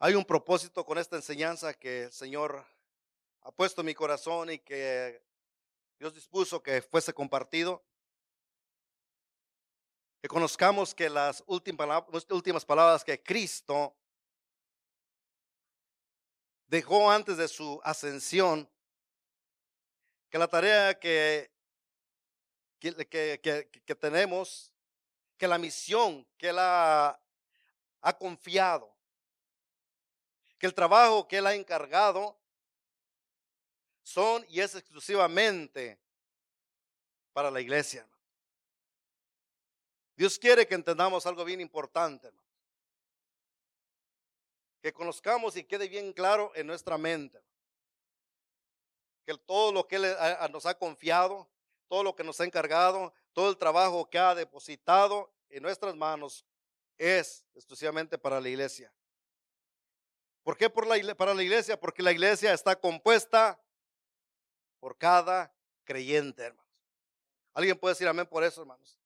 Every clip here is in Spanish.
Hay un propósito con esta enseñanza que el Señor ha puesto en mi corazón y que Dios dispuso que fuese compartido. Que conozcamos que las últimas palabras que Cristo dejó antes de su ascensión, que la tarea que, que, tenemos, que la misión que Él ha confiado, que el trabajo que Él ha encargado son y es exclusivamente para la iglesia. Dios quiere que entendamos algo bien importante, que conozcamos y quede bien claro en nuestra mente que todo lo que Él nos ha confiado, todo lo que nos ha encargado, todo el trabajo que ha depositado en nuestras manos es exclusivamente para la iglesia. ¿Por qué por la, para la iglesia? Porque la iglesia está compuesta por cada creyente, hermanos. ¿Alguien puede decir amén por eso, hermanos?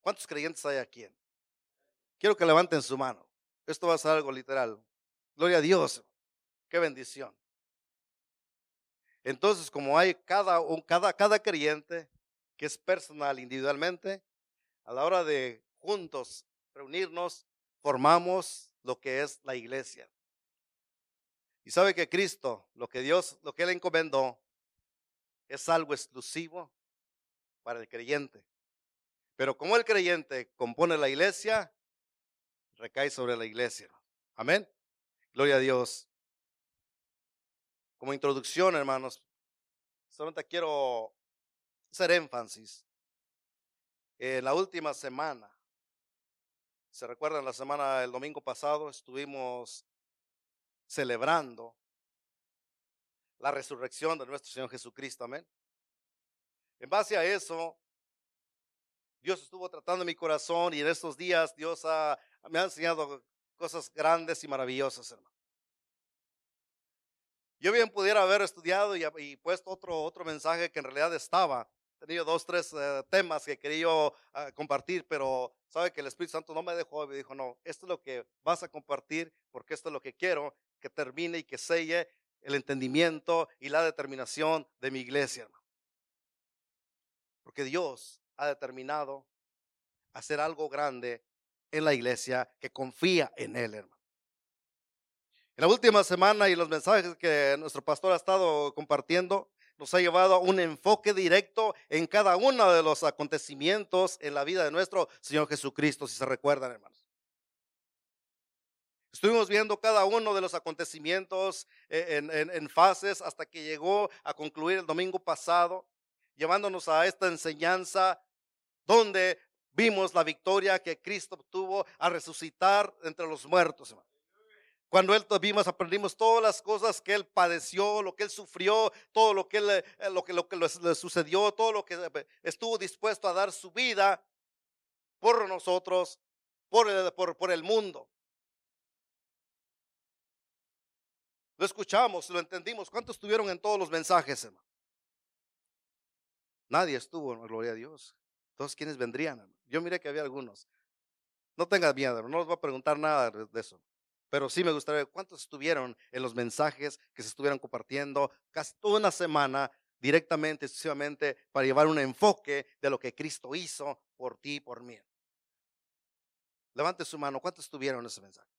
¿Cuántos creyentes hay aquí? Quiero que levanten su mano. Esto va a ser algo literal. Gloria a Dios. Qué bendición. Entonces, como hay cada, cada, cada creyente que es personal, individualmente, a la hora de juntos reunirnos, formamos lo que es la iglesia. Y sabe que Cristo, lo que Dios, lo que Él encomendó, es algo exclusivo para el creyente. Pero como el creyente compone la iglesia, recae sobre la iglesia. Amén. Gloria a Dios. Como introducción, hermanos, solamente quiero hacer énfasis. En la última semana, se recuerdan la semana del domingo pasado, estuvimos celebrando la resurrección de nuestro Señor Jesucristo. Amén. En base a eso, Dios estuvo tratando mi corazón y en estos días Dios me ha enseñado cosas grandes y maravillosas, hermano. Yo bien pudiera haber estudiado y, puesto otro, otro mensaje que en realidad estaba. Tenido dos, tres eh, temas que quería ah, compartir, pero sabe que el Espíritu Santo no me dejó y me dijo, no, esto es lo que vas a compartir porque esto es lo que quiero que termine y que selle el entendimiento y la determinación de mi iglesia, hermano. Porque Dios ha determinado hacer algo grande en la iglesia que confía en Él, hermano. En la última semana y los mensajes que nuestro pastor ha estado compartiendo nos ha llevado a un enfoque directo en cada uno de los acontecimientos en la vida de nuestro Señor Jesucristo, si se recuerdan, hermanos. Estuvimos viendo cada uno de los acontecimientos eh, en, fases hasta que llegó a concluir el domingo pasado, llevándonos a esta enseñanza donde vimos la victoria que Cristo obtuvo a resucitar entre los muertos. Hermano. Cuando Él vimos, aprendimos todas las cosas que Él padeció, lo que Él sufrió, todo lo que, eh, lo que, lo que le sucedió, todo lo que eh, estuvo dispuesto a dar su vida por nosotros, por el, por, por el mundo. Lo escuchamos, lo entendimos. ¿Cuántos estuvieron en todos los mensajes, hermano? Nadie estuvo, gloria a Dios. Entonces, ¿quiénes vendrían? Yo miré que había algunos. No tengas miedo, no les voy a preguntar nada de eso. Pero sí me gustaría ver cuántos estuvieron en los mensajes que se estuvieron compartiendo casi toda una semana directamente, exclusivamente, para llevar un enfoque de lo que Cristo hizo por ti y por mí. Levante su mano, ¿cuántos estuvieron en ese mensaje?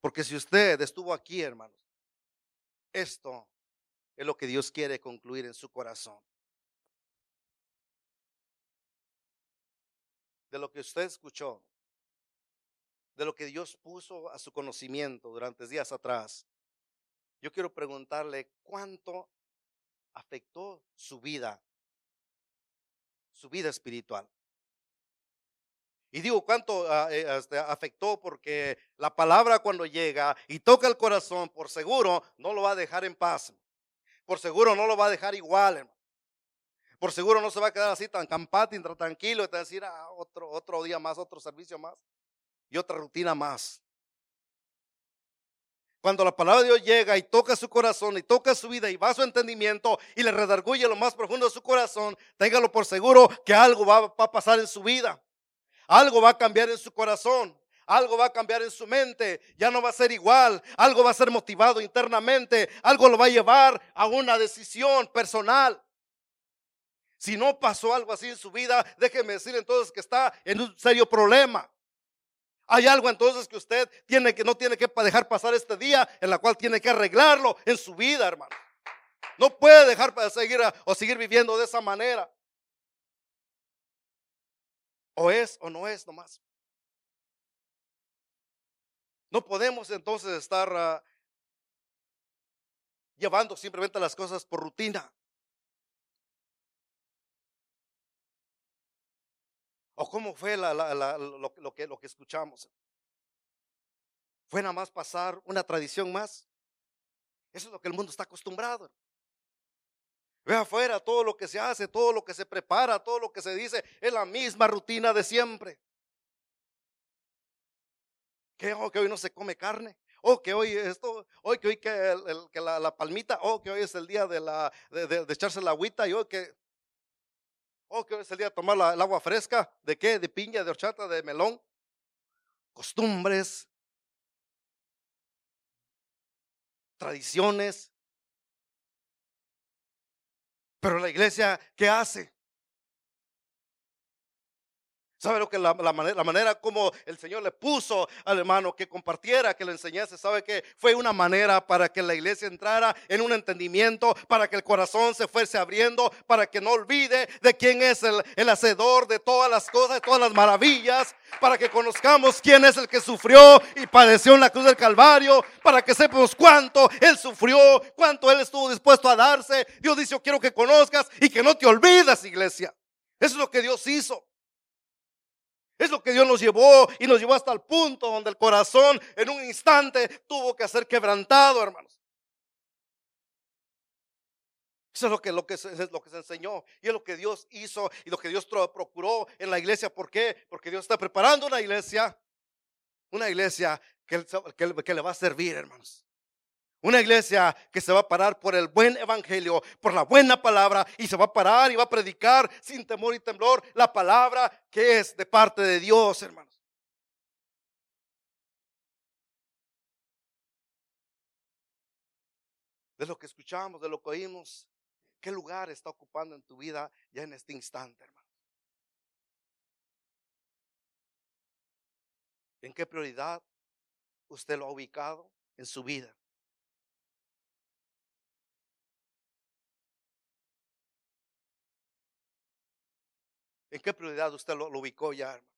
Porque si usted estuvo aquí, hermanos, esto es lo que Dios quiere concluir en su corazón. De lo que usted escuchó, de lo que Dios puso a su conocimiento durante días atrás, yo quiero preguntarle cuánto afectó su vida, su vida espiritual. Y digo cuánto ah, eh, este, afectó porque la palabra cuando llega y toca el corazón, por seguro no lo va a dejar en paz. Por seguro no lo va a dejar igual, Por seguro no se va a quedar así tan campante, tan tranquilo y te decir ah, otro, otro día más, otro servicio más y otra rutina más. Cuando la palabra de Dios llega y toca su corazón y toca su vida y va a su entendimiento y le redarguye lo más profundo de su corazón, téngalo por seguro que algo va, a pasar en su vida. Algo va a cambiar en su corazón. Algo va a cambiar en su mente, ya no va a ser igual, algo va a ser motivado internamente, algo lo va a llevar a una decisión personal. Si no pasó algo así en su vida, déjeme decir entonces que está en un serio problema. Hay algo entonces que usted tiene que no tiene que dejar pasar este día en la cual tiene que arreglarlo en su vida, hermano. No puede dejar para seguir o seguir viviendo de esa manera. O es o no es nomás. No podemos entonces estar ah, llevando simplemente las cosas por rutina. ¿O cómo fue lo, que, lo que escuchamos? ¿Fue nada más pasar una tradición más? Eso es lo que el mundo está acostumbrado. Ve afuera todo lo que se hace, todo lo que se prepara, todo lo que se dice, es la misma rutina de siempre. Que, oh, que hoy no se come carne. Oh, que hoy esto, hoy que hoy que, la, palmita, oh, que hoy es el día de, la, de, echarse la agüita y hoy que, oh, que día de tomar el agua fresca. ¿De qué? De piña, de horchata, de melón. Costumbres, tradiciones, pero la iglesia, ¿qué hace? ¿Sabe lo que la, manera, como el Señor le puso al hermano que compartiera, que le enseñase? ¿Sabe que fue una manera para que la iglesia entrara en un entendimiento, para que el corazón se fuese abriendo, para que no olvide de quién es el, el hacedor de todas las cosas, de todas las maravillas, para que conozcamos quién es el que sufrió y padeció en la cruz del Calvario, para que sepamos cuánto Él sufrió, cuánto Él estuvo dispuesto a darse. Dios dice, yo quiero que conozcas y que no te olvides, iglesia. Eso es lo que Dios hizo. Es lo que Dios nos llevó y nos llevó hasta el punto donde el corazón en un instante tuvo que ser quebrantado, hermanos. Eso es lo que, lo, que se, lo que se enseñó y es lo que Dios hizo y lo que Dios procuró en la iglesia. ¿Por qué? Porque Dios está preparando una iglesia, una iglesia que le va a servir, hermanos. Una iglesia que se va a parar por el buen evangelio, por la buena palabra, y se va a parar y va a predicar sin temor y temblor la palabra que es de parte de Dios, hermanos. De lo que escuchamos, de lo que oímos, ¿qué lugar está ocupando en tu vida ya en este instante, hermanos? ¿En qué prioridad usted lo ha ubicado en su vida? ¿En qué prioridad usted lo, ubicó ya, hermano?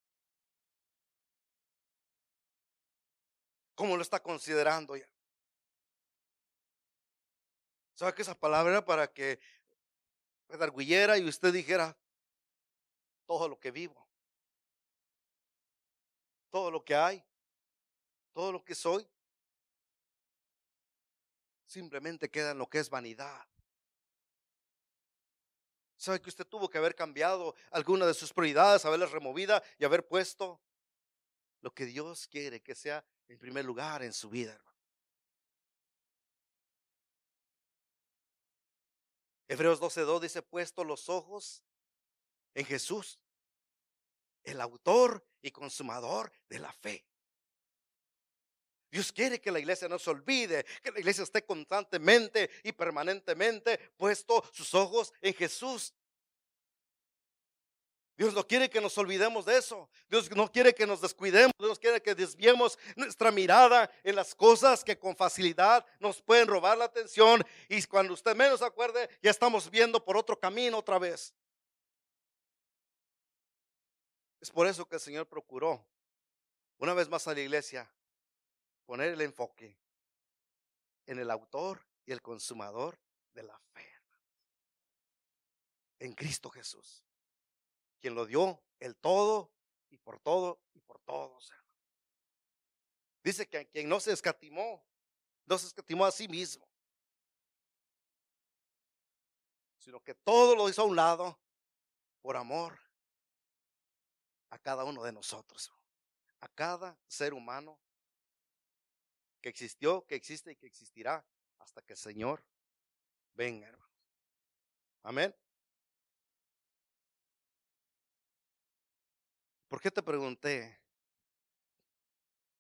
¿Cómo lo está considerando ya? ¿Sabe que esa palabra era para que arguyera y usted dijera todo lo que vivo, todo lo que hay, todo lo que soy, simplemente queda en lo que es vanidad. ¿Sabe que usted tuvo que haber cambiado alguna de sus prioridades, haberlas removida y haber puesto lo que Dios quiere que sea en primer lugar en su vida, hermano? Hebreos 12:2 dice, puesto los ojos en Jesús, el autor y consumador de la fe. Dios quiere que la iglesia no se olvide, que la iglesia esté constantemente y permanentemente puesto sus ojos en Jesús. Dios no quiere que nos olvidemos de eso. Dios no quiere que nos descuidemos. Dios quiere que desviemos nuestra mirada en las cosas que con facilidad nos pueden robar la atención. Y cuando usted menos acuerde, ya estamos viendo por otro camino otra vez. Es por eso que el Señor procuró, una vez más a la iglesia, poner el enfoque en el autor y el consumador de la fe. En Cristo Jesús, quien lo dio el todo y por todo y por todos. Dice que quien no se escatimó, no se escatimó a sí mismo, sino que todo lo hizo a un lado por amor a cada uno de nosotros, a cada ser humano que existió, que existe y que existirá hasta que el Señor venga, hermano. Amén. ¿Por qué te pregunté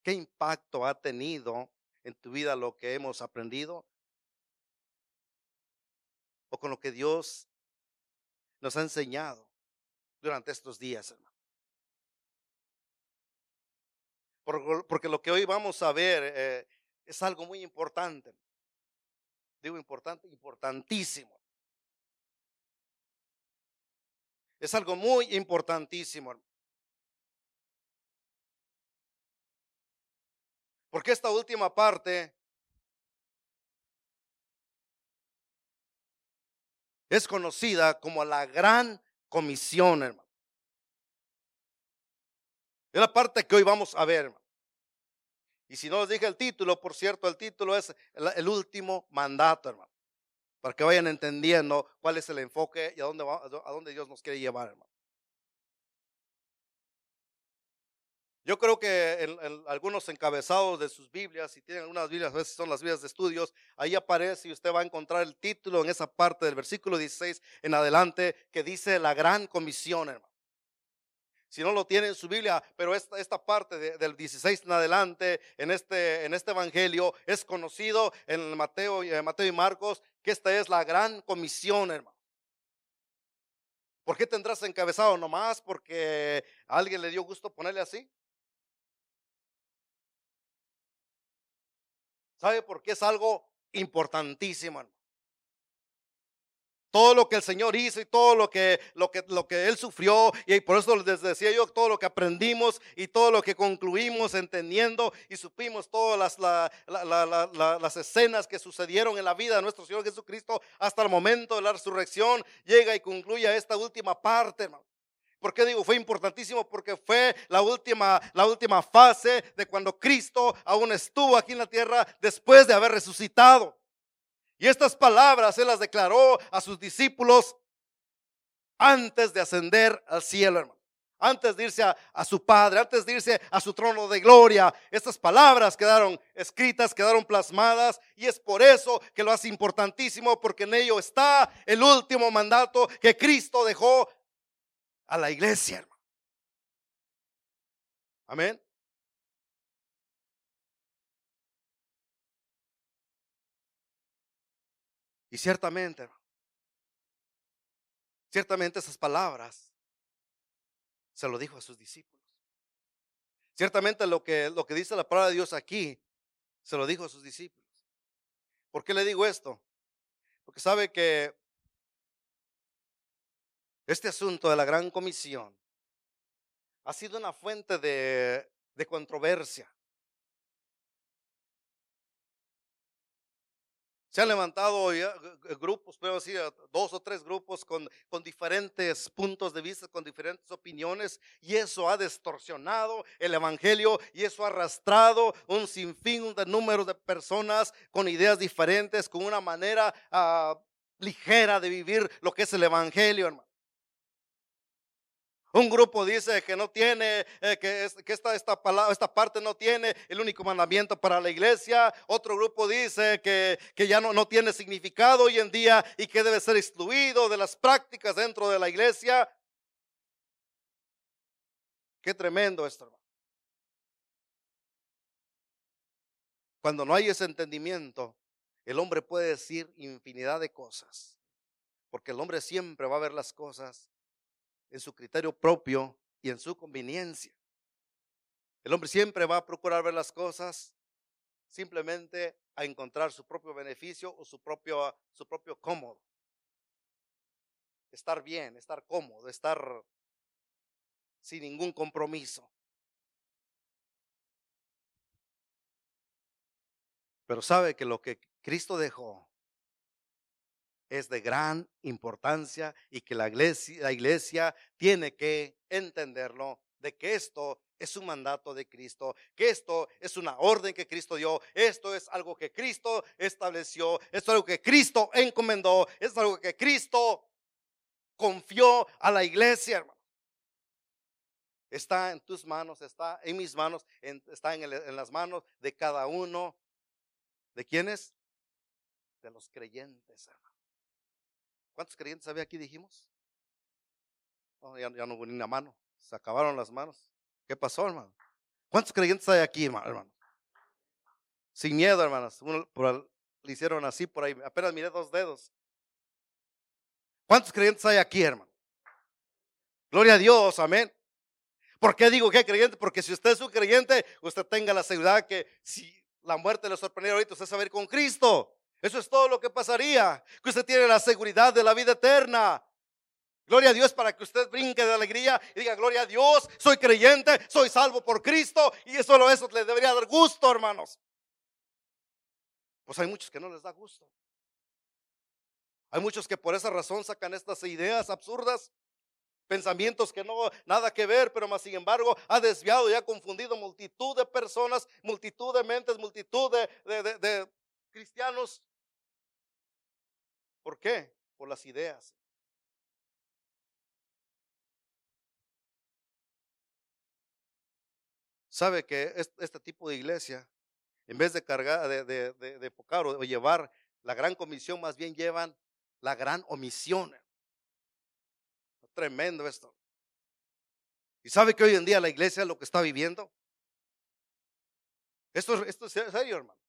¿Qué impacto ha tenido en tu vida lo que hemos aprendido? ¿O con lo que Dios nos ha enseñado durante estos días, hermano? Porque lo que hoy vamos a ver eh, es algo muy importante. Digo importante, importantísimo. Es algo muy importantísimo. Porque esta última parte es conocida como la gran comisión, hermano. Es la parte que hoy vamos a ver. Y si no les dije el título, por cierto, el título es el, último mandato, hermano. Para que vayan entendiendo cuál es el enfoque y a dónde, a dónde Dios nos quiere llevar, hermano. Yo creo que en, algunos encabezados de sus Biblias, si tienen algunas Biblias, a veces son las Biblias de estudios, ahí aparece y usted va a encontrar el título en esa parte del versículo 16 en adelante que dice la gran comisión, hermano si no lo tiene en su Biblia, pero esta, esta parte del 16 en adelante, en este, en este evangelio, es conocido en Mateo, eh, Mateo y Marcos, que esta es la gran comisión, hermano. ¿Por qué tendrás encabezado nomás? Porque alguien le dio gusto ponerle así. ¿Sabe por qué es algo importantísimo, todo lo que el Señor hizo y todo lo que, lo que, lo que Él sufrió. Y por eso les decía yo todo lo que aprendimos y todo lo que concluimos entendiendo y supimos todas las, las escenas que sucedieron en la vida de nuestro Señor Jesucristo hasta el momento de la resurrección. Llega y concluye esta última parte, hermano. ¿Por qué digo? Fue importantísimo porque fue la última, la última fase de cuando Cristo aún estuvo aquí en la tierra después de haber resucitado. Y estas palabras Él las declaró a sus discípulos antes de ascender al cielo, hermano. Antes de irse a, su Padre, antes de irse a su trono de gloria. Estas palabras quedaron escritas, quedaron plasmadas. Y es por eso que lo hace importantísimo, porque en ello está el último mandato que Cristo dejó a la iglesia, hermano. Amén. Y ciertamente, ciertamente esas palabras se lo dijo a sus discípulos. Ciertamente lo que, lo que dice la palabra de Dios aquí, se lo dijo a sus discípulos. ¿Por qué le digo esto? Porque sabe que este asunto de la gran comisión ha sido una fuente de, de controversia. Se han levantado grupos, puedo decir, dos o tres grupos con, con diferentes puntos de vista, con diferentes opiniones, y eso ha distorsionado el Evangelio y eso ha arrastrado un sinfín de números de personas con ideas diferentes, con una manera ah, ligera de vivir lo que es el Evangelio, hermano. Un grupo dice que no tiene, eh, que, esta, esta, palabra, esta parte no tiene el único mandamiento para la iglesia. Otro grupo dice que, que ya no, no tiene significado hoy en día y que debe ser excluido de las prácticas dentro de la iglesia. Qué tremendo esto, hermano. Cuando no hay ese entendimiento, el hombre puede decir infinidad de cosas. Porque el hombre siempre va a ver las cosas en su criterio propio y en su conveniencia. El hombre siempre va a procurar ver las cosas simplemente a encontrar su propio beneficio o su propio, su propio cómodo. Estar bien, estar cómodo, estar sin ningún compromiso. Pero sabe que lo que Cristo dejó es de gran importancia y que la iglesia, la iglesia tiene que entenderlo de que esto es un mandato de Cristo, que esto es una orden que Cristo dio, esto es algo que Cristo estableció, esto es algo que Cristo encomendó, es algo que Cristo confió a la iglesia, hermano. Está en tus manos, está en mis manos, está en, en las manos de cada uno. ¿De quiénes? De los creyentes, hermano. ¿Cuántos creyentes había aquí, dijimos? ya, no hubo ni una mano. Se acabaron las manos. ¿Qué pasó, hermano? ¿Cuántos creyentes hay aquí, hermano? Sin miedo, hermanos. Uno le hicieron así por ahí. Apenas miré dos dedos. ¿Cuántos creyentes hay aquí, hermano? Gloria a Dios, amén. ¿Por qué digo que creyente? Porque si usted es un creyente, usted tenga la seguridad que si la muerte le sorprendiera ahorita, usted sabe ir con Cristo. Eso es todo lo que pasaría. Que usted tiene la seguridad de la vida eterna. Gloria a Dios para que usted brinque de alegría y diga, gloria a Dios, soy creyente, soy salvo por Cristo. Y solo eso le debería dar gusto, hermanos. Pues hay muchos que no les da gusto. Hay muchos que por esa razón sacan estas ideas absurdas, pensamientos que no nada que ver, pero más sin embargo ha desviado y ha confundido multitud de personas, multitud de mentes, multitud de, de cristianos. ¿Por qué? Por las ideas. Sabe que este tipo de iglesia en vez de cargar, de, de, de, o llevar la gran comisión, más bien llevan la gran omisión. Tremendo esto. ¿Y sabe que hoy en día la iglesia lo que está viviendo? Esto es serio, hermano.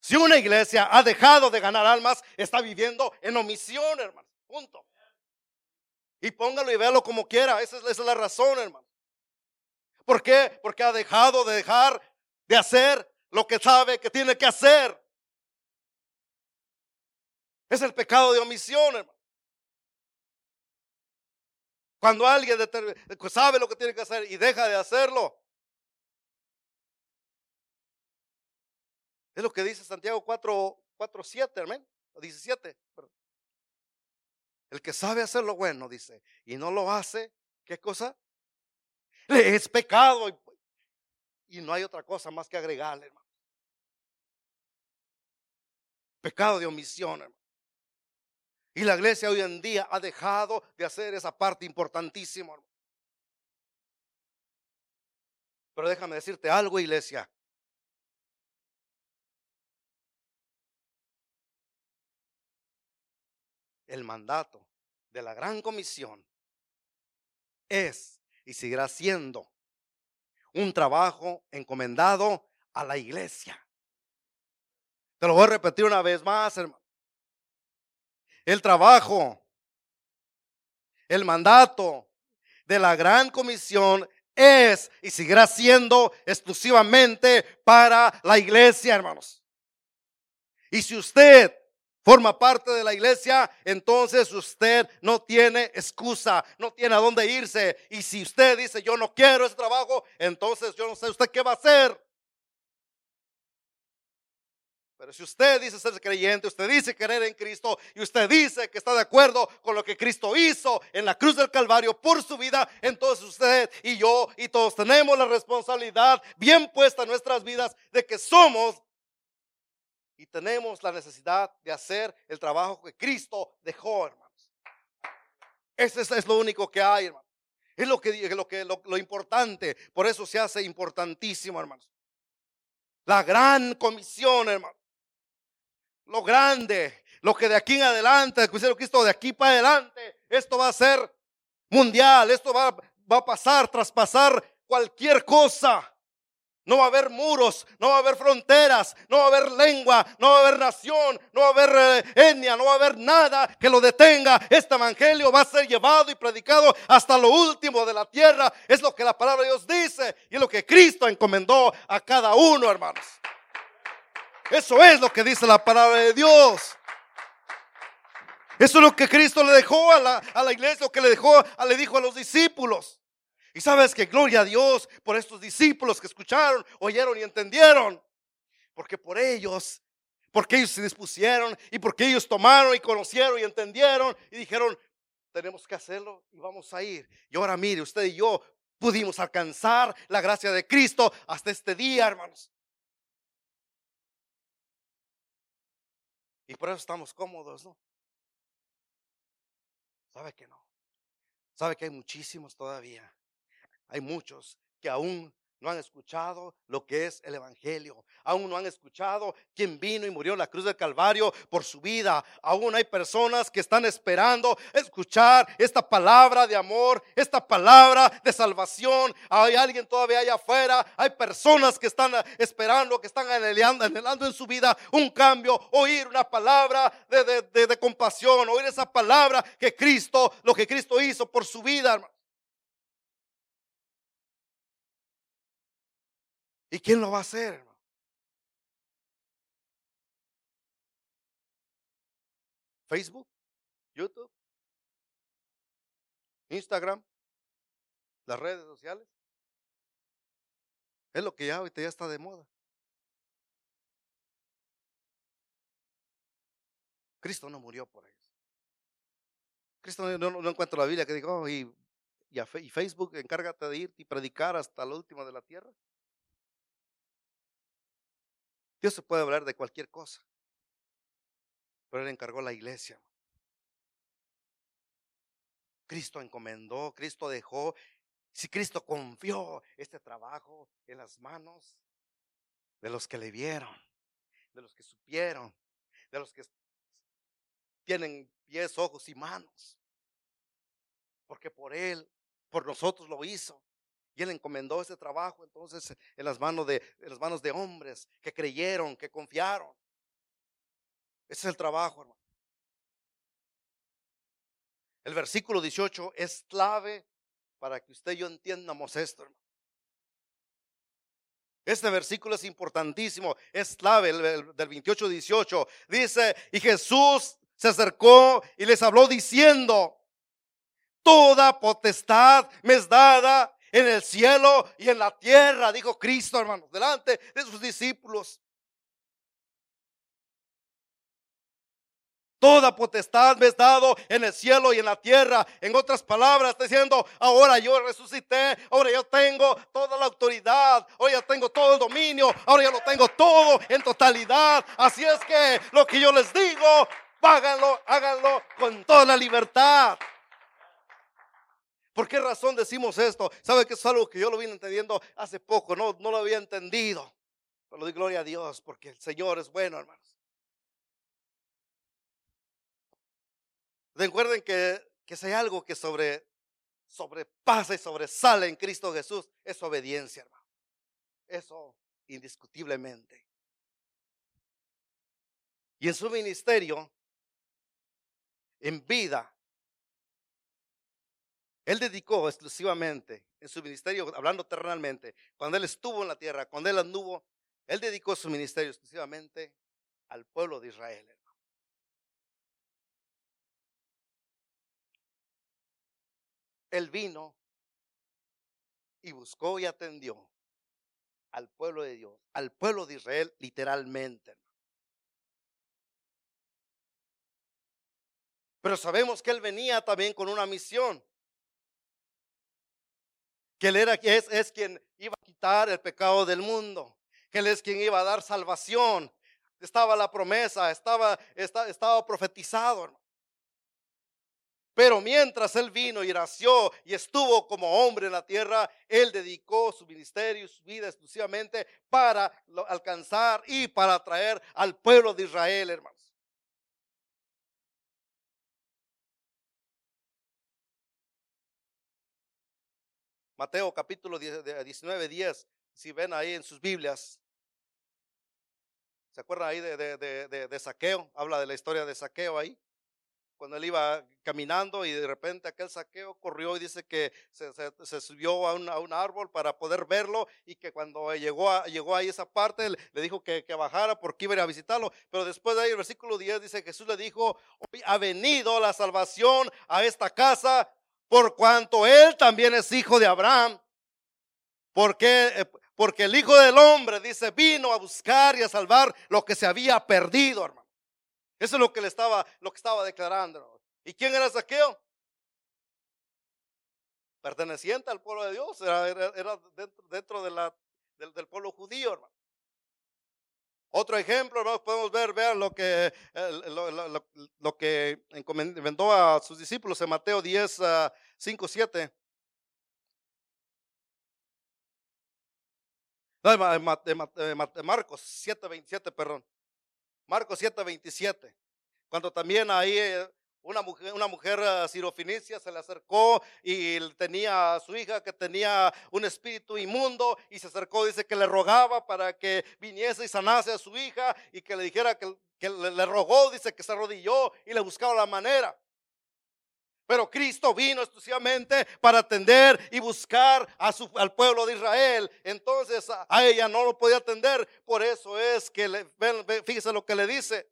Si una iglesia ha dejado de ganar almas, está viviendo en omisión, hermano. Punto. Y póngalo y véalo como quiera. Esa es, esa es la razón, hermano. ¿Por qué? Porque ha dejado de dejar de hacer lo que sabe que tiene que hacer. Es el pecado de omisión, hermano. Cuando alguien sabe lo que tiene que hacer y deja de hacerlo. Es lo que dice Santiago 4, 4 7, amén. 17. El que sabe hacer lo bueno, dice, y no lo hace, ¿qué cosa? es pecado. Y no hay otra cosa más que agregarle, hermano. Pecado de omisión, hermano. Y la iglesia hoy en día ha dejado de hacer esa parte importantísima. Hermano. Pero déjame decirte algo, iglesia. El mandato de la gran comisión es y seguirá siendo un trabajo encomendado a la iglesia. Te lo voy a repetir una vez más, hermano. El trabajo, el mandato de la gran comisión es y seguirá siendo exclusivamente para la iglesia, hermanos. Y si usted forma parte de la iglesia, entonces usted no tiene excusa, no tiene a dónde irse. Y si usted dice, yo no quiero ese trabajo, entonces yo no sé usted qué va a hacer. Pero si usted dice ser creyente, usted dice creer en Cristo y usted dice que está de acuerdo con lo que Cristo hizo en la cruz del Calvario por su vida, entonces usted y yo y todos tenemos la responsabilidad bien puesta en nuestras vidas de que somos y tenemos la necesidad de hacer el trabajo que Cristo dejó, hermanos. Ese es, lo único que hay, hermanos. Es lo que lo, que, lo, importante. Por eso se hace importantísimo, hermanos. La gran comisión, hermanos. Lo grande, lo que de aquí en adelante, el Cristo de aquí para adelante, esto va a ser mundial, esto va a pasar, traspasar cualquier cosa. No va a haber muros, no va a haber fronteras, no va a haber lengua, no va a haber nación, no va a haber eh, etnia, no va a haber nada que lo detenga. Este evangelio va a ser llevado y predicado hasta lo último de la tierra. Es lo que la palabra de Dios dice y es lo que Cristo encomendó a cada uno, hermanos. Eso es lo que dice la palabra de Dios. Eso es lo que Cristo le dejó a la, a la iglesia, lo que le dejó, le dijo a los discípulos. Y sabes que gloria a Dios por estos discípulos que escucharon, oyeron y entendieron. Porque por ellos, porque ellos se dispusieron y porque ellos tomaron y conocieron y entendieron y dijeron, tenemos que hacerlo y vamos a ir. Y ahora mire, usted y yo pudimos alcanzar la gracia de Cristo hasta este día, hermanos. Y por eso estamos cómodos, ¿no? ¿Sabe que no? ¿Sabe que hay muchísimos todavía hay muchos que aún no han escuchado lo que es el Evangelio. Aún no han escuchado quién vino y murió en la cruz del Calvario por su vida. Aún hay personas que están esperando escuchar esta palabra de amor, esta palabra de salvación. Hay alguien todavía allá afuera. Hay personas que están esperando, que están anhelando, anhelando en su vida un cambio. Oír una palabra de, de compasión. Oír esa palabra que Cristo, lo que Cristo hizo por su vida, hermano. ¿Y quién lo va a hacer? Facebook, YouTube, Instagram, las redes sociales. Es lo que ya ahorita ya está de moda. Cristo no murió por eso. Cristo no, no, encuentro la Biblia que digo, oh, y, y Facebook, encárgate de ir y predicar hasta lo último de la tierra. Dios se puede hablar de cualquier cosa, pero Él encargó la iglesia. Cristo encomendó, Cristo dejó, si Cristo confió este trabajo en las manos de los que le vieron, de los que supieron, de los que tienen pies, ojos y manos. Porque por Él, por nosotros lo hizo. Y él encomendó ese trabajo entonces en las manos de, en las manos de hombres que creyeron, que confiaron. Ese es el trabajo, hermano. El versículo 18 es clave para que usted y yo entiendamos esto, hermano. Este versículo es importantísimo, es clave, el, del 28 18. Dice, y Jesús se acercó y les habló diciendo, toda potestad me es dada en el cielo y en la tierra, dijo Cristo, hermanos, delante de sus discípulos. Toda potestad me es dado en el cielo y en la tierra. En otras palabras, está diciendo, ahora yo resucité, ahora yo tengo toda la autoridad, ahora yo tengo todo el dominio, ahora yo lo tengo todo en totalidad. Así es que lo que yo les digo, háganlo, háganlo con toda la libertad. ¿Por qué razón decimos esto? ¿Sabe que es algo que yo lo vine entendiendo hace poco? No, no lo había entendido. Pero doy gloria a Dios porque el Señor es bueno, hermanos. Recuerden que, que si hay algo que sobre, sobrepasa y sobresale en Cristo Jesús, es obediencia, hermano. Eso indiscutiblemente. Y en su ministerio, en vida, él dedicó exclusivamente en su ministerio, hablando terrenalmente, cuando él estuvo en la tierra, cuando él anduvo, él dedicó su ministerio exclusivamente al pueblo de Israel. Él vino y buscó y atendió al pueblo de Dios, al pueblo de Israel literalmente. Pero sabemos que él venía también con una misión que Él era, es, es quien iba a quitar el pecado del mundo, que Él es quien iba a dar salvación. Estaba la promesa, estaba, estaba, profetizado. Pero mientras Él vino y nació y estuvo como hombre en la tierra, Él dedicó su ministerio y su vida exclusivamente para alcanzar y para atraer al pueblo de Israel, hermano. Mateo capítulo 19, 10, si ven ahí en sus Biblias. ¿Se acuerdan ahí de, Saqueo? Habla de la historia de Saqueo ahí. Cuando él iba caminando y de repente aquel saqueo corrió y dice que se, subió a un, árbol para poder verlo y que cuando llegó, a, llegó ahí esa parte le dijo que, que, bajara porque iba a visitarlo. Pero después de ahí el versículo 10 dice Jesús le dijo, hoy ha venido la salvación a esta casa por cuanto él también es hijo de Abraham. Porque, eh, porque el Hijo del Hombre, dice, vino a buscar y a salvar lo que se había perdido, hermano. Eso es lo que le estaba, lo que estaba declarando. ¿Y quién era Saqueo? Perteneciente al pueblo de Dios, era, dentro, de la, del, pueblo judío, hermano. Otro ejemplo, ¿no? podemos ver, vean lo que, lo, lo, que encomendó a sus discípulos en Mateo 10, 5, 7. No, Marcos 7:27, perdón. Marcos 7:27. Cuando también ahí eh, una mujer, una mujer eh, sirofenicia se le acercó y tenía a su hija que tenía un espíritu inmundo y se acercó, dice que le rogaba para que viniese y sanase a su hija y que le dijera que, que le, rogó, dice que se arrodilló y le buscaba la manera. Pero Cristo vino exclusivamente para atender y buscar a su, al pueblo de Israel. Entonces a, ella no lo podía atender. Por eso es que, le, fíjese lo que le dice.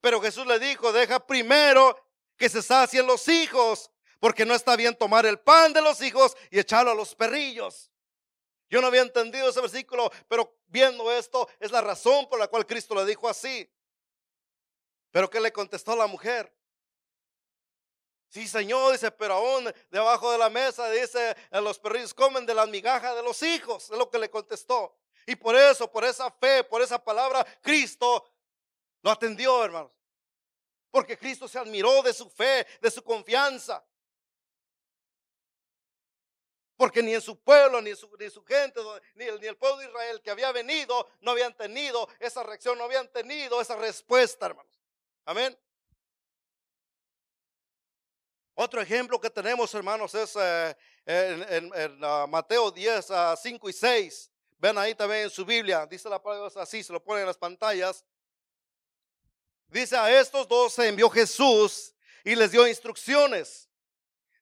Pero Jesús le dijo, deja primero que se sacien los hijos, porque no está bien tomar el pan de los hijos y echarlo a los perrillos. Yo no había entendido ese versículo, pero viendo esto es la razón por la cual Cristo le dijo así. Pero ¿qué le contestó la mujer? Sí, Señor, dice, pero aún debajo de la mesa, dice, "eh, los perrillos comen de las migajas de los hijos, es lo que le contestó. Y por eso, por esa fe, por esa palabra, Cristo lo atendió, hermanos. Porque Cristo se admiró de su fe, de su confianza. Porque ni en su pueblo, ni en su, ni su gente, ni el, el pueblo de Israel que había venido, no habían tenido esa reacción, no habían tenido esa respuesta, hermanos. Amén. Otro ejemplo que tenemos, hermanos, es eh, en, ah, Mateo 10, ah, 5 y 6. Ven ahí también en su Biblia, dice la palabra así, se lo ponen en las pantallas. Dice, a estos dos se envió Jesús y les dio instrucciones,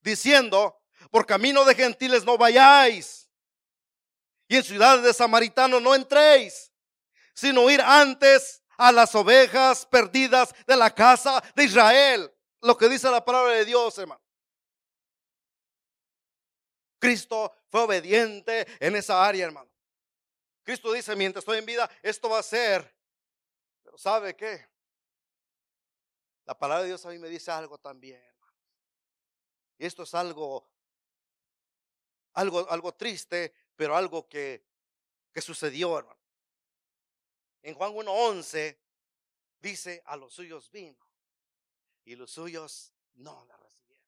diciendo, por camino de gentiles no vayáis, y en ciudades de samaritanos no entréis, sino ir antes a las ovejas perdidas de la casa de Israel. Lo que dice la palabra de Dios, hermano. Cristo fue obediente en esa área, hermano. Cristo dice, mientras estoy en vida, esto va a ser. Pero ¿sabe qué? La palabra de Dios a mí me dice algo también, hermano. Y esto es algo, algo, algo triste, pero algo que, que sucedió, hermano. En Juan 1.11 dice, a los suyos vino y los suyos no la recibieron.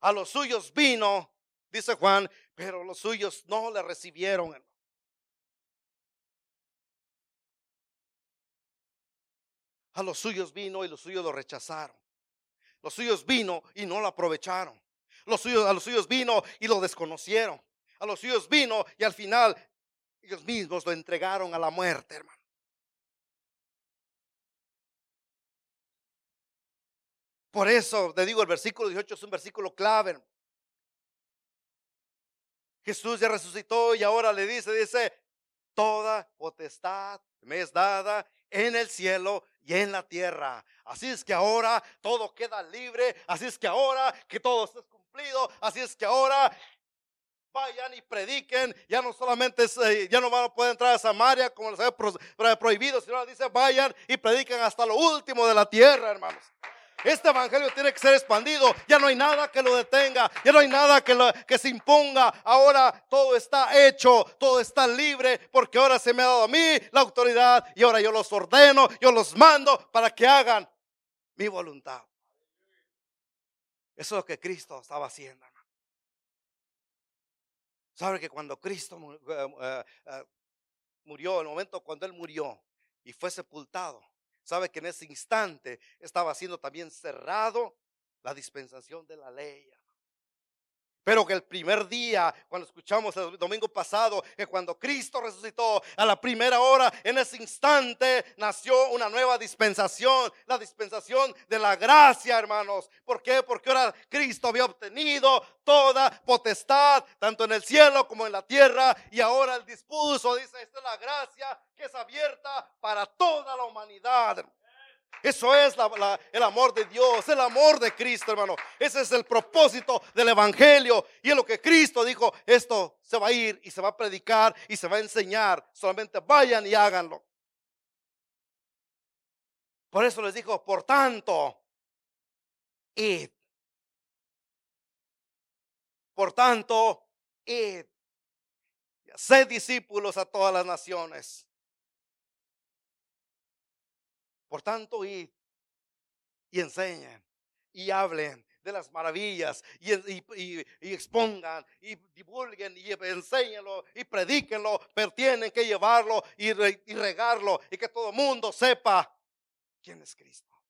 A los suyos vino, dice Juan, pero los suyos no le recibieron. hermano. A los suyos vino y los suyos lo rechazaron. Los suyos vino y no lo aprovecharon. Los suyos, a los suyos vino y lo desconocieron. A los suyos vino y al final ellos mismos lo entregaron a la muerte, hermano. Por eso te digo, el versículo 18 es un versículo clave. Jesús ya resucitó y ahora le dice, dice, toda potestad me es dada en el cielo y en la tierra. Así es que ahora todo queda libre, así es que ahora que todo está cumplido, así es que ahora vayan y prediquen, ya no solamente es, eh, ya no van a poder entrar a Samaria como les había pro- pro- prohibido, sino dice vayan y prediquen hasta lo último de la tierra, hermanos. Este evangelio tiene que ser expandido. Ya no hay nada que lo detenga. Ya no hay nada que, lo- que se imponga. Ahora todo está hecho. Todo está libre. Porque ahora se me ha dado a mí la autoridad. Y ahora yo los ordeno. Yo los mando para que hagan mi voluntad. Eso es lo que Cristo estaba haciendo. Sabe que cuando Cristo eh, eh, eh, murió, el momento cuando Él murió y fue sepultado, sabe que en ese instante estaba siendo también cerrado la dispensación de la ley. Pero que el primer día, cuando escuchamos el domingo pasado, que cuando Cristo resucitó a la primera hora, en ese instante nació una nueva dispensación, la dispensación de la gracia, hermanos. ¿Por qué? Porque ahora Cristo había obtenido toda potestad, tanto en el cielo como en la tierra, y ahora el dispuso, dice, esta es la gracia que es abierta para toda la humanidad. Eso es el amor de Dios, el amor de Cristo, hermano. Ese es el propósito del Evangelio. Y es lo que Cristo dijo, esto se va a ir y se va a predicar y se va a enseñar. Solamente vayan y háganlo. Por eso les dijo, por tanto, id. Por tanto, id. Sed discípulos a todas las naciones. Por tanto, id y enseñen y hablen de las maravillas y, expongan y divulguen y enséñenlo y predíquenlo, pero tienen que llevarlo y, y regarlo y que todo el mundo sepa quién es Cristo,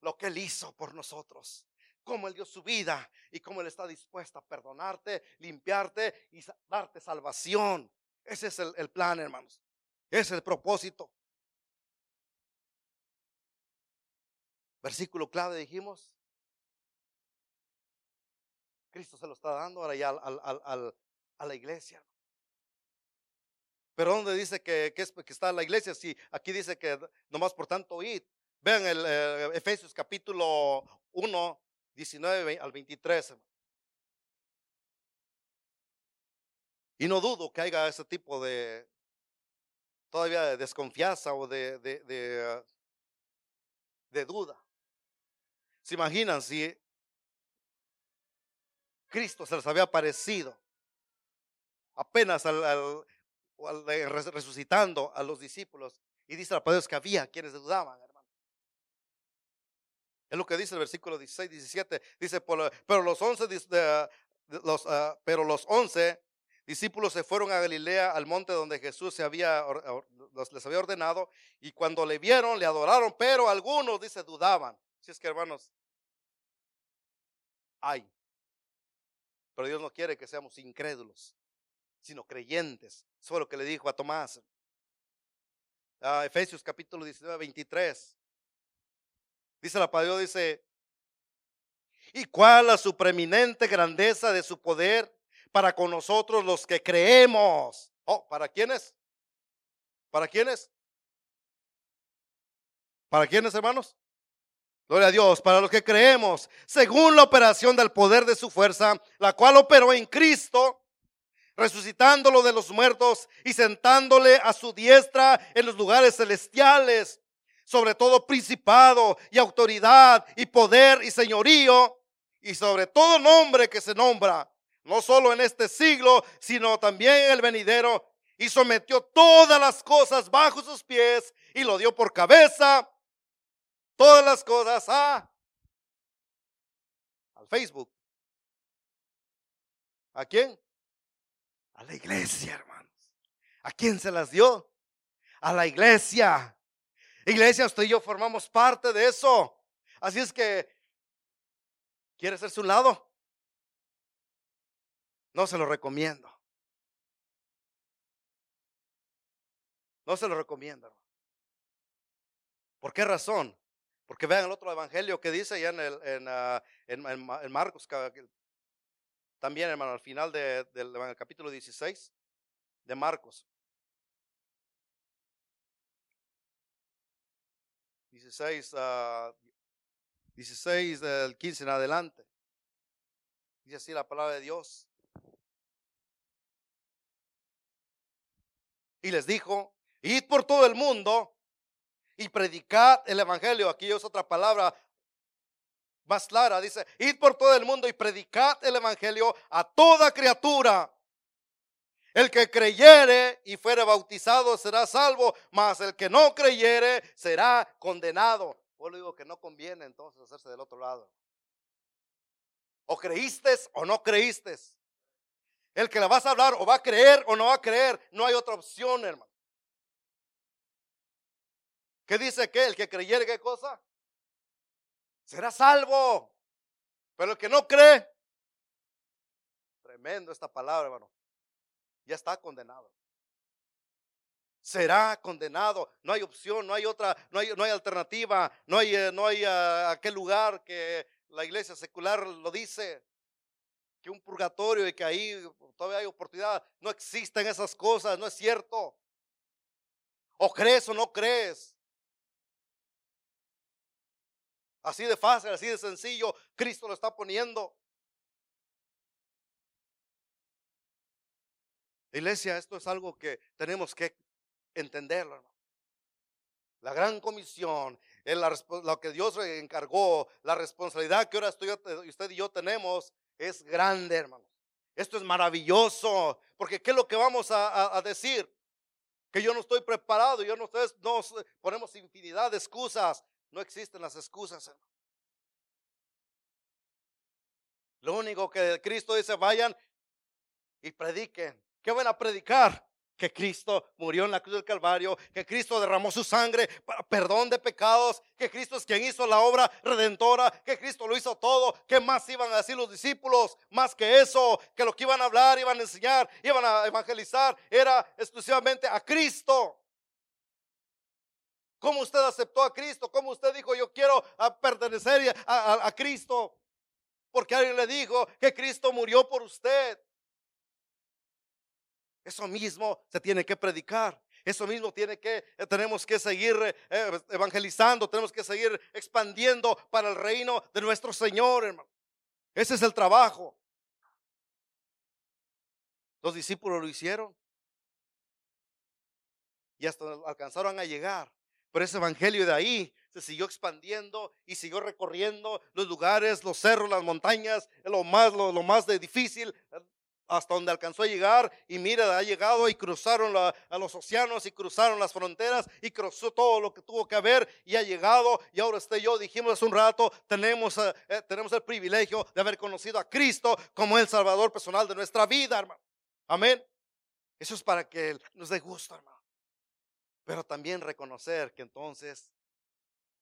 lo que Él hizo por nosotros cómo Él dio su vida y cómo Él está dispuesto a perdonarte, limpiarte y darte salvación. Ese es el, el plan, hermanos. Ese es el propósito. Versículo clave dijimos. Cristo se lo está dando ahora ya a la iglesia. Pero ¿dónde dice que, que, es, que está la iglesia? Si aquí dice que nomás por tanto id. Vean el eh, Efesios capítulo 1, 19 al 23. Y no dudo que haya ese tipo de todavía de desconfianza o de, de, de duda. ¿Se imaginan si Cristo se les había aparecido apenas al, resucitando a los discípulos? Y dice la palabra que había quienes dudaban. Es lo que dice el versículo 16, 17. Dice, pero los once, los, ah, pero los once discípulos se fueron a Galilea, al monte donde Jesús se había, les había ordenado, y cuando le vieron, le adoraron, pero algunos, dice, dudaban. Si es que hermanos, hay. Pero Dios no quiere que seamos incrédulos, sino creyentes. Eso es lo que le dijo a Tomás. Ah, Efesios capítulo 19, 23. Dice la palabra, dice, ¿y cuál la supreminente grandeza de su poder para con nosotros los que creemos? Oh, ¿para quiénes? ¿Para quiénes? ¿Para quiénes, hermanos? Gloria a Dios, para los que creemos, según la operación del poder de su fuerza, la cual operó en Cristo, resucitándolo de los muertos y sentándole a su diestra en los lugares celestiales sobre todo principado y autoridad y poder y señorío y sobre todo nombre que se nombra, no solo en este siglo, sino también en el venidero, y sometió todas las cosas bajo sus pies y lo dio por cabeza, todas las cosas a al Facebook. ¿A quién? A la iglesia, hermanos. ¿A quién se las dio? A la iglesia. Iglesia, usted y yo formamos parte de eso. Así es que, ¿quiere hacerse un lado? No se lo recomiendo. No se lo recomiendo. ¿Por qué razón? Porque vean el otro evangelio que dice ya en, el, en, ah, en, Marcos, también hermano, al final del capítulo 16 de Marcos. 16, 16 del 15 en adelante. Dice así la palabra de Dios. Y les dijo, id por todo el mundo y predicad el Evangelio. Aquí es otra palabra más clara. Dice, id por todo el mundo y predicad el Evangelio a toda criatura. El que creyere y fuere bautizado será salvo, mas el que no creyere será condenado. Pues le digo que no conviene entonces hacerse del otro lado. O creíste o no creíste. El que le vas a hablar o va a creer o no va a creer, no hay otra opción, hermano. ¿Qué dice que el que creyere qué cosa? Será salvo. Pero el que no cree, tremendo esta palabra, hermano ya está condenado. Será condenado. No hay opción, no hay otra, no hay, no hay alternativa, no hay, eh, no hay uh, aquel lugar que la iglesia secular lo dice, que un purgatorio y que ahí todavía hay oportunidad. No existen esas cosas, no es cierto. O crees o no crees. Así de fácil, así de sencillo, Cristo lo está poniendo. Iglesia, esto es algo que tenemos que entenderlo. La gran comisión, lo que Dios encargó, la responsabilidad que ahora estoy, usted y yo tenemos es grande, hermanos. Esto es maravilloso, porque ¿qué es lo que vamos a, decir? Que yo no estoy preparado, yo no ustedes nos ponemos infinidad de excusas. No existen las excusas. Lo único que Cristo dice, vayan y prediquen. ¿Qué van a predicar? Que Cristo murió en la cruz del Calvario, que Cristo derramó su sangre para perdón de pecados, que Cristo es quien hizo la obra redentora, que Cristo lo hizo todo. ¿Qué más iban a decir los discípulos? Más que eso, que lo que iban a hablar, iban a enseñar, iban a evangelizar, era exclusivamente a Cristo. ¿Cómo usted aceptó a Cristo? ¿Cómo usted dijo, yo quiero pertenecer a, a Cristo? Porque alguien le dijo que Cristo murió por usted. Eso mismo se tiene que predicar. Eso mismo eh, tenemos que seguir eh, evangelizando, tenemos que seguir expandiendo para el reino de nuestro Señor, hermano. Ese es el trabajo. Los discípulos lo hicieron. Y hasta alcanzaron a llegar. Pero ese evangelio de ahí se siguió expandiendo y siguió recorriendo los lugares, los cerros, las montañas, lo más, lo, más de difícil, hasta donde alcanzó a llegar y mira, ha llegado y cruzaron a los océanos y cruzaron las fronteras y cruzó todo lo que tuvo que haber y ha llegado y ahora usted yo dijimos hace un rato, tenemos, eh, eh, tenemos el privilegio de haber conocido a Cristo como el Salvador personal de nuestra vida, hermano. Amén. Eso es para que nos dé gusto, hermano. Pero también reconocer que entonces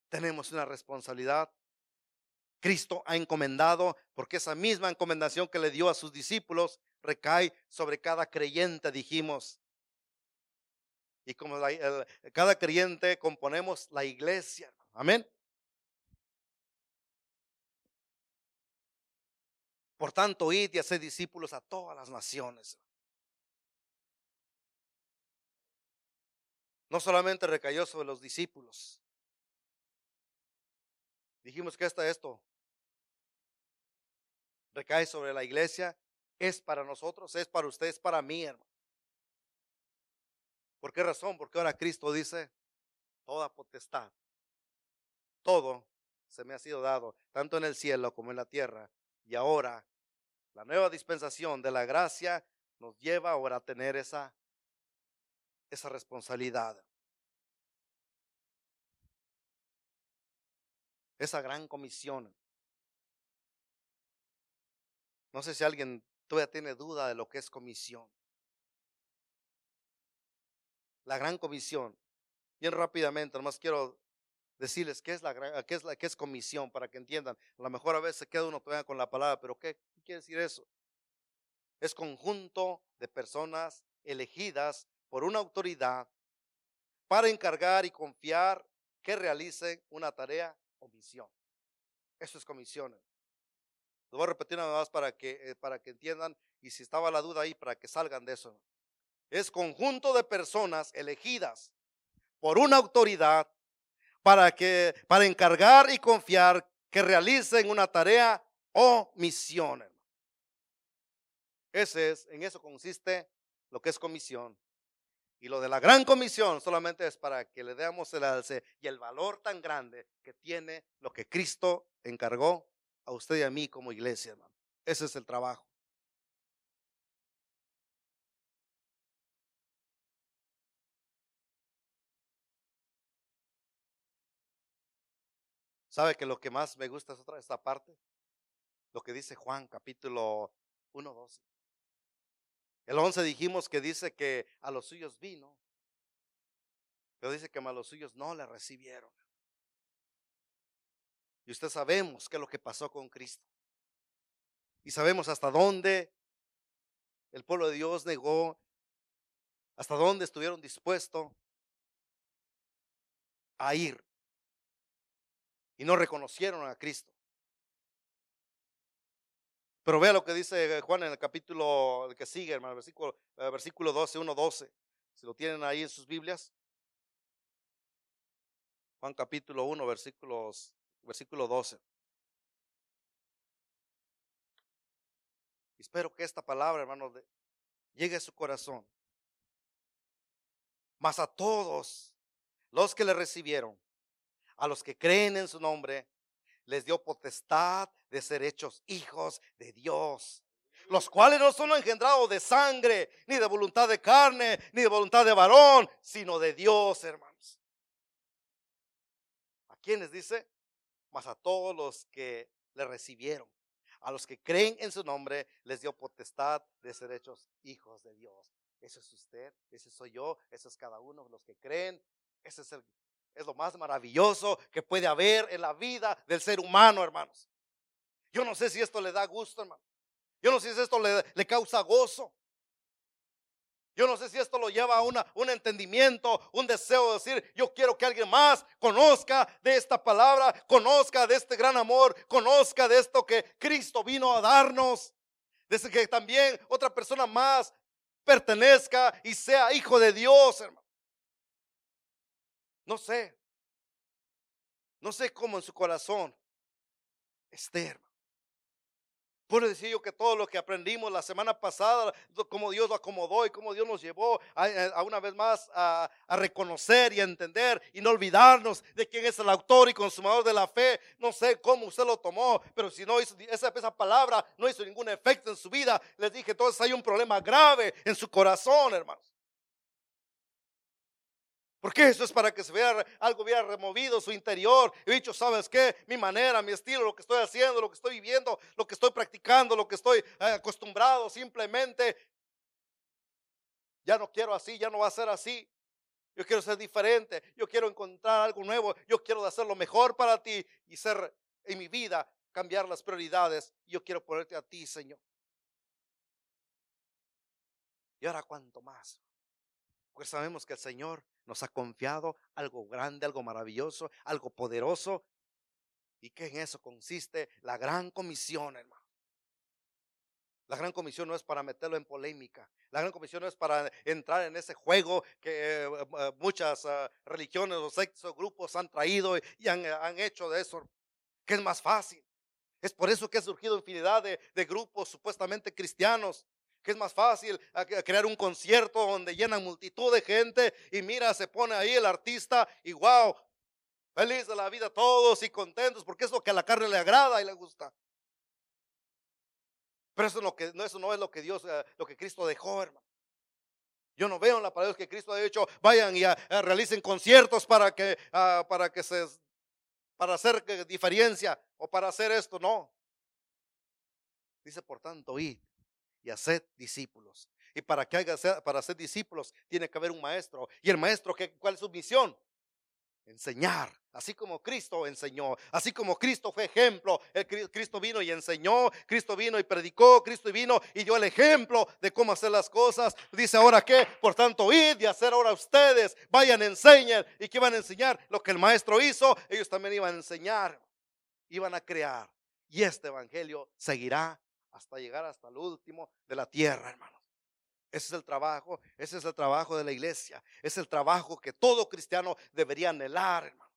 tenemos una responsabilidad Cristo ha encomendado, porque esa misma encomendación que le dio a sus discípulos recae sobre cada creyente, dijimos. Y como cada creyente componemos la iglesia. Amén. Por tanto, id y haced discípulos a todas las naciones. No solamente recayó sobre los discípulos. Dijimos que está esto recae sobre la iglesia es para nosotros, es para ustedes, es para mí, hermano. ¿Por qué razón? Porque ahora Cristo dice, toda potestad, todo se me ha sido dado, tanto en el cielo como en la tierra. Y ahora la nueva dispensación de la gracia nos lleva ahora a tener esa, esa responsabilidad. Esa gran comisión. No sé si alguien todavía tiene duda de lo que es comisión. La gran comisión. Bien rápidamente, nomás quiero decirles qué es la qué es qué es comisión para que entiendan. A lo mejor a veces queda uno todavía con la palabra, pero ¿qué, qué quiere decir eso? Es conjunto de personas elegidas por una autoridad para encargar y confiar que realicen una tarea o misión. Eso es comisión. Lo voy a repetir nada más para que, eh, para que entiendan y si estaba la duda ahí, para que salgan de eso. Es conjunto de personas elegidas por una autoridad para, que, para encargar y confiar que realicen una tarea o misión. Ese es, en eso consiste lo que es comisión. Y lo de la gran comisión solamente es para que le demos el alce y el valor tan grande que tiene lo que Cristo encargó a usted y a mí como iglesia, hermano. Ese es el trabajo. ¿Sabe que lo que más me gusta es otra esta parte? Lo que dice Juan capítulo 1, 12. El 11 dijimos que dice que a los suyos vino, pero dice que a los suyos no le recibieron. Y usted sabemos qué es lo que pasó con Cristo. Y sabemos hasta dónde el pueblo de Dios negó, hasta dónde estuvieron dispuestos a ir. Y no reconocieron a Cristo. Pero vea lo que dice Juan en el capítulo que sigue, hermano, versículo, eh, versículo 12, 1, 12. Si lo tienen ahí en sus Biblias. Juan capítulo 1, versículos versículo 12. Espero que esta palabra, hermano, llegue a su corazón. Mas a todos los que le recibieron, a los que creen en su nombre, les dio potestad de ser hechos hijos de Dios. Los cuales no son engendrados de sangre, ni de voluntad de carne, ni de voluntad de varón, sino de Dios, hermanos. ¿A quiénes dice? mas a todos los que le recibieron, A los que creen en su nombre les dio potestad de ser hechos hijos de Dios. Ese es usted, ese soy yo, ese es cada uno, los que creen. Ese es, el, es lo más maravilloso que puede haber en la vida del ser humano, hermanos. Yo no sé si esto le da gusto, hermano. Yo no sé si esto le, causa gozo. Yo no sé si esto lo lleva a una, un entendimiento, un deseo de decir, yo quiero que alguien más conozca de esta palabra, conozca de este gran amor, conozca de esto que Cristo vino a darnos. Desde que también otra persona más pertenezca y sea hijo de Dios, hermano. No sé. No sé cómo en su corazón esté, hermano. Puedo decir yo que todo lo que aprendimos la semana pasada, cómo Dios lo acomodó y cómo Dios nos llevó a, una vez más a, reconocer y a entender y no olvidarnos de quién es el autor y consumador de la fe. No sé cómo usted lo tomó, pero si no hizo esa, esa palabra, no hizo ningún efecto en su vida, les dije, entonces hay un problema grave en su corazón, hermanos. Porque eso es para que se vea algo hubiera removido su interior. He dicho, ¿sabes qué? Mi manera, mi estilo, lo que estoy haciendo, lo que estoy viviendo, lo que estoy practicando, lo que estoy eh, acostumbrado, simplemente ya no quiero así, ya no va a ser así. Yo quiero ser diferente, yo quiero encontrar algo nuevo, yo quiero hacer lo mejor para ti y ser en mi vida, cambiar las prioridades. Yo quiero ponerte a ti, Señor. Y ahora cuánto más. Pues sabemos que el Señor nos ha confiado algo grande, algo maravilloso, algo poderoso. Y que en eso consiste la gran comisión, hermano. La gran comisión no es para meterlo en polémica. La gran comisión no es para entrar en ese juego que eh, eh, muchas ah, religiones o sectos o grupos han traído y han, hecho de eso, que es más fácil. Es por eso que ha surgido infinidad de grupos supuestamente cristianos que es más fácil crear un concierto donde llenan multitud de gente y mira, se pone ahí el artista y wow, feliz de la vida todos y contentos porque es lo que a la carne le agrada y le gusta. Pero eso, no, es lo que Dios, eh, lo que Cristo dejó, hermano. Yo no veo en la palabra que Cristo ha dicho, vayan y realicen conciertos para que, ah, para que se, para hacer diferencia o para hacer esto, no. Dice, por tanto, id y hacer discípulos. Y para que haga para ser discípulos tiene que haber un maestro. Y el maestro, ¿cuál es su misión? Enseñar, así como Cristo enseñó, así como Cristo fue ejemplo, el Cristo vino y enseñó, Cristo vino y predicó, Cristo vino y dio el ejemplo de cómo hacer las cosas. Dice ahora que, por tanto, id y hacer ahora ustedes, vayan, enseñen. ¿Y qué van a enseñar? Lo que el maestro hizo, ellos también iban a enseñar, iban a crear. Y este evangelio seguirá hasta llegar hasta el último de la tierra, hermanos. Ese es el trabajo, ese es el trabajo de la iglesia, es el trabajo que todo cristiano debería anhelar, hermano.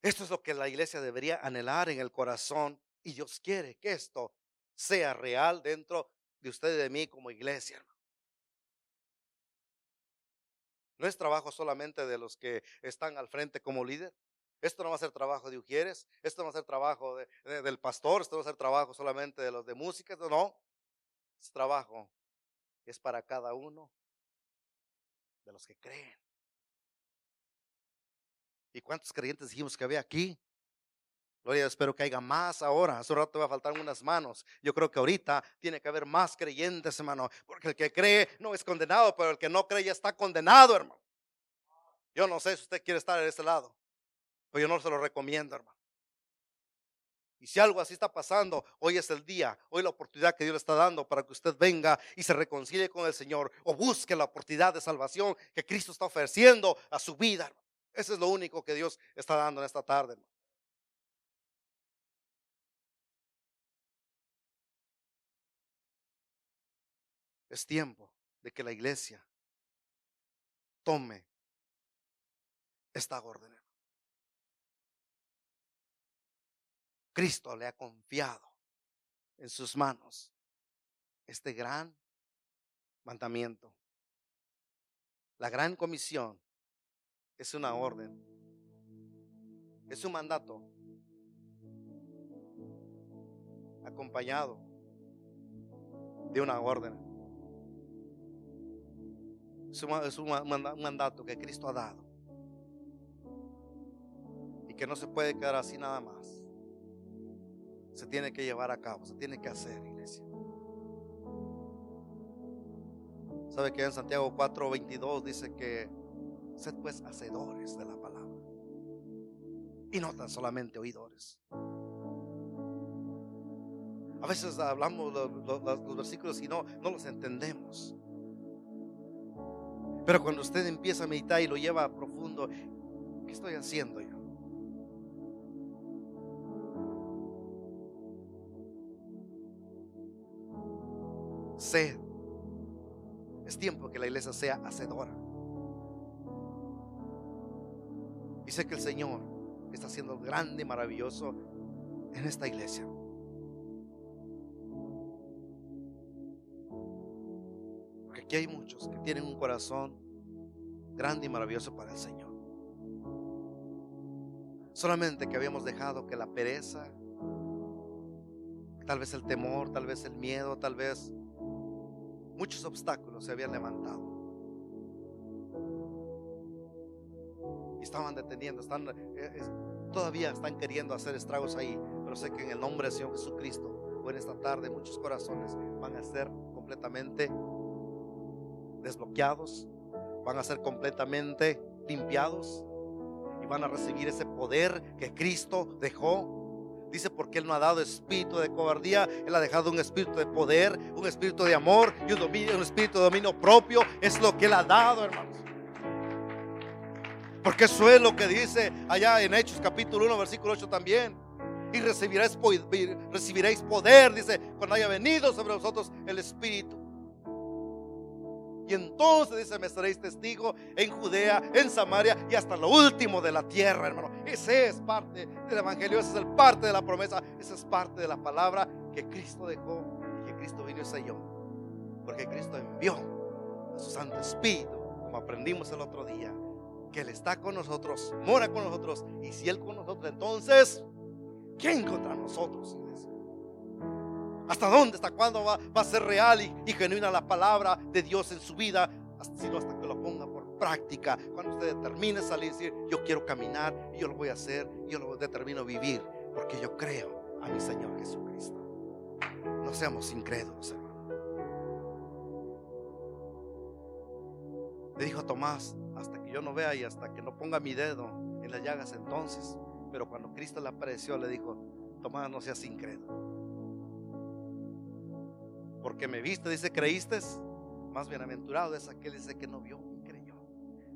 Esto es lo que la iglesia debería anhelar en el corazón y Dios quiere que esto sea real dentro de usted y de mí como iglesia, hermano. No es trabajo solamente de los que están al frente como líder. Esto no va a ser trabajo de Ujieres, esto no va a ser trabajo del pastor, esto no va a ser trabajo solamente de los de música, no. Es trabajo, es para cada uno de los que creen. ¿Y cuántos creyentes dijimos que había aquí? Gloria, espero que haya más ahora. Hace un rato va a faltar unas manos. Yo creo que ahorita tiene que haber más creyentes, hermano. Porque el que cree no es condenado, pero el que no cree ya está condenado, hermano. Yo no sé si usted quiere estar en ese lado. Pero yo no se lo recomiendo, hermano. Y si algo así está pasando, hoy es el día, hoy la oportunidad que Dios le está dando para que usted venga y se reconcilie con el Señor o busque la oportunidad de salvación que Cristo está ofreciendo a su vida. Hermano. Eso es lo único que Dios está dando en esta tarde. Hermano. Es tiempo de que la iglesia tome esta orden. Cristo le ha confiado en sus manos este gran mandamiento. La gran comisión es una orden, es un mandato acompañado de una orden. Es un, mandato que Cristo ha dado y que no se puede quedar así nada más. Se tiene que llevar a cabo, se tiene que hacer, iglesia. ¿Sabe que en Santiago 4:22 dice que sed pues hacedores de la palabra? Y no tan solamente oidores. A veces hablamos los, versículos y no, no los entendemos. Pero cuando usted empieza a meditar y lo lleva a profundo, ¿qué estoy haciendo yo? Es tiempo que la iglesia sea hacedora. Y sé que el Señor está haciendo grande y maravilloso en esta iglesia. Porque aquí hay muchos que tienen un corazón grande y maravilloso para el Señor. Solamente que habíamos dejado que la pereza, tal vez el temor, tal vez el miedo, tal vez muchos obstáculos se habían levantado. Y estaban deteniendo, están, eh, todavía están queriendo hacer estragos ahí. Pero sé que en el nombre del Señor Jesucristo, o en esta tarde, muchos corazones van a ser completamente desbloqueados, van a ser completamente limpiados y van a recibir ese poder que Cristo dejó Dice, porque Él no ha dado espíritu de cobardía, Él ha dejado un espíritu de poder, un espíritu de amor y un, un espíritu de dominio propio. Es lo que Él ha dado, hermanos. Porque eso es lo que dice allá en Hechos capítulo 1, versículo 8 también. Y recibiréis, poder, dice, cuando haya venido sobre vosotros el Espíritu. Y entonces dice, me seréis testigo en Judea, en Samaria y hasta lo último de la tierra, hermano. Ese es parte del Evangelio, esa es parte de la promesa, esa es parte de la palabra que Cristo dejó Cristo vino y selló. Porque Cristo envió a su Santo Espíritu, como aprendimos el otro día, que Él está con nosotros, mora con nosotros. Y si Él con nosotros, entonces, ¿quién contra nosotros? ¿Hasta dónde? ¿Hasta cuándo va, a ser real y, genuina la palabra de Dios en su vida? Sino hasta que lo ponga por práctica. Cuando usted determine salir y decir, yo quiero caminar yo lo voy a hacer, yo lo determino vivir, porque yo creo a mi Señor Jesucristo. No seamos incrédulos, hermano. Le dijo Tomás, hasta que yo no vea y hasta que no ponga mi dedo en las llagas entonces. Pero cuando Cristo le apareció, le dijo, Tomás, no seas incrédulo porque me viste, dice, creíste, más bienaventurado es aquel dice que no vio y creyó.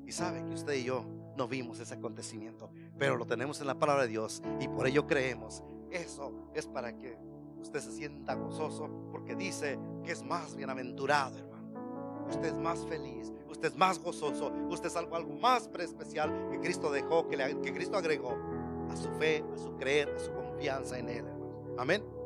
Y sabe que usted y yo no vimos ese acontecimiento, pero lo tenemos en la palabra de Dios y por ello creemos. Eso es para que usted se sienta gozoso, porque dice que es más bienaventurado, hermano. Usted es más feliz, usted es más gozoso, usted es algo, algo más especial que Cristo dejó, que, que Cristo agregó a su fe, a su creer, a su confianza en Él, hermano. Amén.